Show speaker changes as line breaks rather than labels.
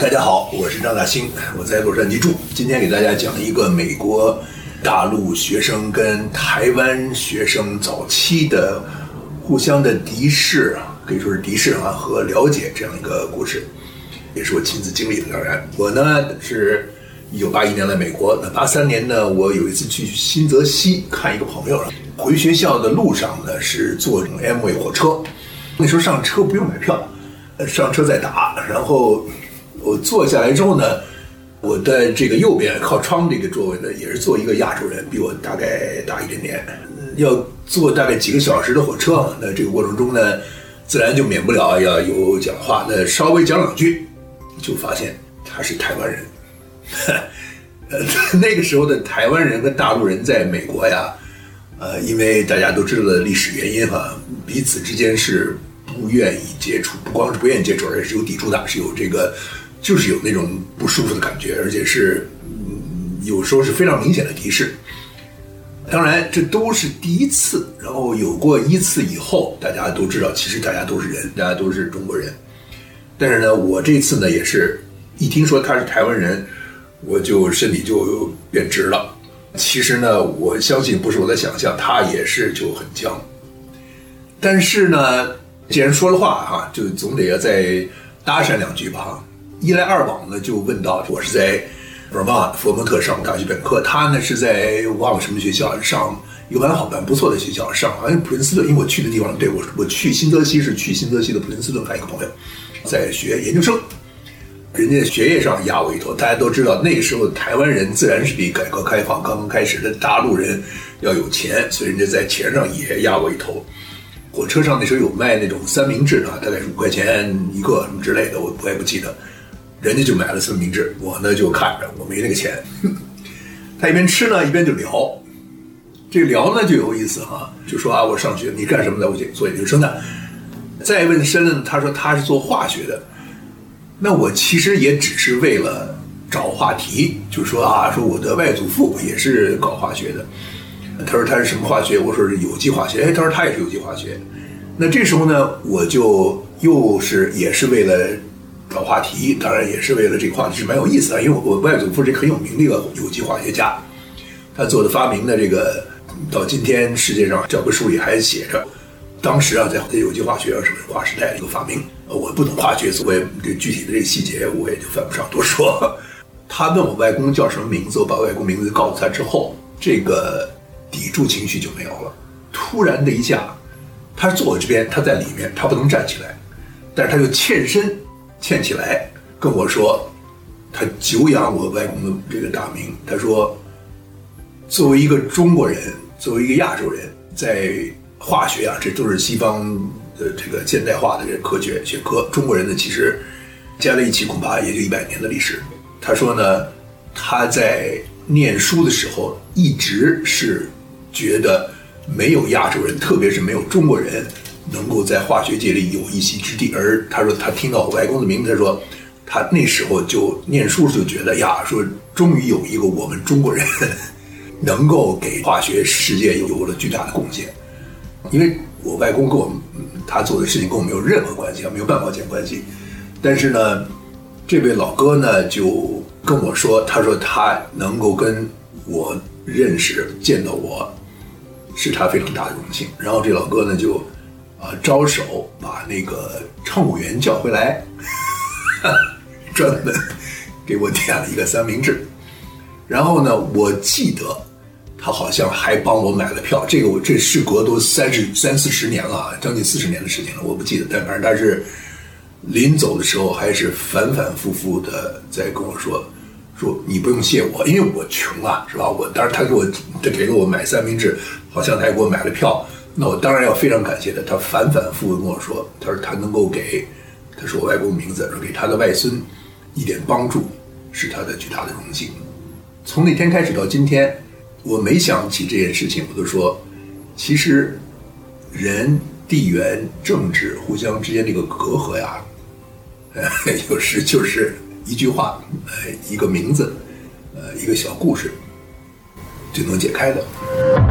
大家好，我是张大兴，我在洛杉矶住。今天给大家讲一个美国大陆学生跟台湾学生早期的互相的敌视，可以说是敌视啊和了解这样一个故事，也是我亲自经历的。当然，我呢是一九八一年来美国，那八三年呢，我有一次去新泽西看一个朋友，回学校的路上呢是坐 Amway 火车，那时候上车不用买票。上车再打，然后我坐下来之后呢，我的这个右边靠窗这个座位呢，也是坐一个亚洲人，比我大概大一点点。要坐大概几个小时的火车，那这个过程中呢，自然就免不了要有讲话。那稍微讲两句，就发现他是台湾人。呃，那个时候的台湾人和大陆人在美国呀，呃，因为大家都知道的历史原因哈，彼此之间是。不愿意接触，不光是不愿意接触，而是有抵触的，是有这个，就是有那种不舒服的感觉，而且是，嗯，有时候是非常明显的敌视。当然，这都是第一次，然后有过一次以后，大家都知道，其实大家都是人，大家都是中国人。但是呢，我这次呢，也是一听说他是台湾人，我就身体就变直了。其实呢，我相信不是我的想象，他也是就很僵。但是呢。既然说了话哈，就总得要再搭讪两句吧哈。一来二往呢，就问到我是在 Vermont 佛蒙特上大学本科，他呢是在忘了什么学校上一个蛮好蛮不错的学校上，好像普林斯顿。因为我去的地方，对我我去新泽西是去新泽西的普林斯顿，还有一个朋友在学研究生，人家学业上压我一头。大家都知道那个时候台湾人自然是比改革开放刚刚开始的大陆人要有钱，所以人家在钱上也压我一头。火车上那时候有卖那种三明治的，大概是五块钱一个什么之类的，我我也不记得。人家就买了三明治，我呢就看着，我没那个钱。他一边吃呢，一边就聊。这个聊呢就有意思哈，就说啊，我上学，你干什么的？我做研究生的。再问深了，他说他是做化学的。那我其实也只是为了找话题，就说啊，说我的外祖父也是搞化学的。他说他是什么化学？我说是有机化学。哎，他说他也是有机化学。那这时候呢，我就又是也是为了找话题，当然也是为了这个话题是蛮有意思的，因为我外祖父是很有名的一个有机化学家，他做的发明的这个到今天世界上教科书里还写着，当时啊在有机化学啊什么划时代的一个发明。我不懂化学，所以这具体的这个细节我也就犯不上多说。他问我外公叫什么名字，我把外公名字告诉他之后，这个。抵触情绪就没有了。突然的一下，他坐我这边，他在里面，他不能站起来，但是他就欠身欠起来跟我说，他久仰我外公的这个大名。他说，作为一个中国人，作为一个亚洲人，在化学啊，这都是西方的这个现代化的这科学学科，中国人呢，其实加在一起恐怕也就一百年的历史。他说呢，他在念书的时候一直是。觉得没有亚洲人，特别是没有中国人，能够在化学界里有一席之地。而他说，他听到我外公的名字，他说，他那时候就念书就觉得呀，说终于有一个我们中国人能够给化学世界有了巨大的贡献。因为我外公跟我们他做的事情跟我没有任何关系啊，没有半毛钱关系。但是呢，这位老哥呢就跟我说，他说他能够跟我认识见到我。是他非常大的荣幸。然后这老哥呢，就啊招手把那个乘务员叫回来，专门给我点了一个三明治。然后呢，我记得他好像还帮我买了票。这个我这事隔都三十三四十年了，将近四十年的事情了，我不记得。但反正他是临走的时候，还是反反复复的在跟我说。说你不用谢我，因为我穷啊，是吧？我当然他给我他给了我买三明治，好像他还给我买了票，那我当然要非常感谢他。他反反复复跟我说，他说他能够给，他说我外公名字，说给他的外孙一点帮助，是他的巨大的荣幸。从那天开始到今天，我每想起这件事情，我都说，其实人、地缘、政治互相之间这个隔阂呀，呃 有时就是。一句话，呃，一个名字，呃，一个小故事，就能解开的。